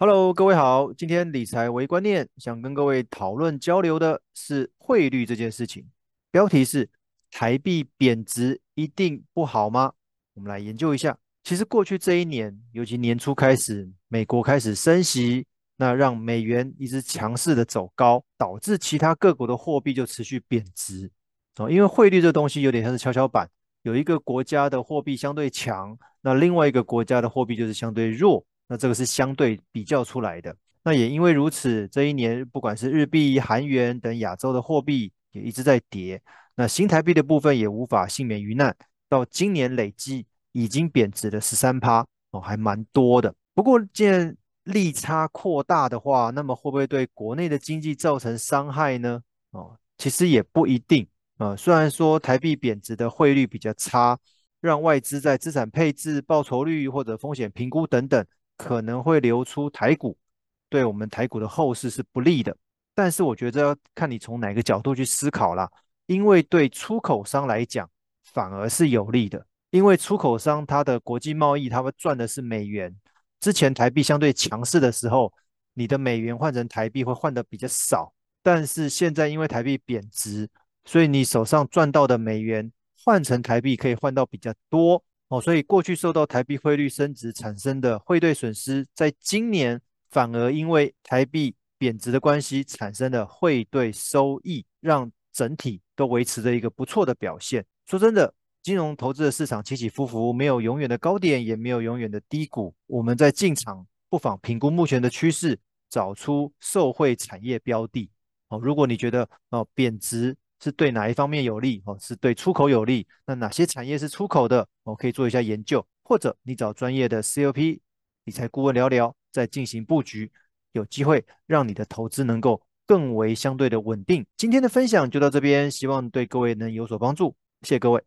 Hello，各位好，今天理财为观念想跟各位讨论交流的是汇率这件事情。标题是台币贬值一定不好吗？我们来研究一下。其实过去这一年，尤其年初开始，美国开始升息，那让美元一直强势的走高，导致其他各国的货币就持续贬值。哦，因为汇率这东西有点像是跷跷板，有一个国家的货币相对强，那另外一个国家的货币就是相对弱。那这个是相对比较出来的。那也因为如此，这一年不管是日币、韩元等亚洲的货币也一直在跌。那新台币的部分也无法幸免于难，到今年累计已经贬值了十三趴哦，还蛮多的。不过，既然利差扩大的话，那么会不会对国内的经济造成伤害呢？哦，其实也不一定啊。虽然说台币贬值的汇率比较差，让外资在资产配置、报酬率或者风险评估等等。可能会流出台股，对我们台股的后市是不利的。但是我觉得要看你从哪个角度去思考啦，因为对出口商来讲反而是有利的，因为出口商他的国际贸易他会赚的是美元。之前台币相对强势的时候，你的美元换成台币会换得比较少，但是现在因为台币贬值，所以你手上赚到的美元换成台币可以换到比较多。哦，所以过去受到台币汇率升值产生的汇兑损失，在今年反而因为台币贬值的关系产生的汇兑收益，让整体都维持着一个不错的表现。说真的，金融投资的市场起起伏伏，没有永远的高点，也没有永远的低谷。我们在进场，不妨评估目前的趋势，找出受惠产业标的。哦，如果你觉得哦贬值，是对哪一方面有利？哦，是对出口有利。那哪些产业是出口的？我可以做一下研究，或者你找专业的 COP 理财顾问聊聊，再进行布局，有机会让你的投资能够更为相对的稳定。今天的分享就到这边，希望对各位能有所帮助，谢谢各位。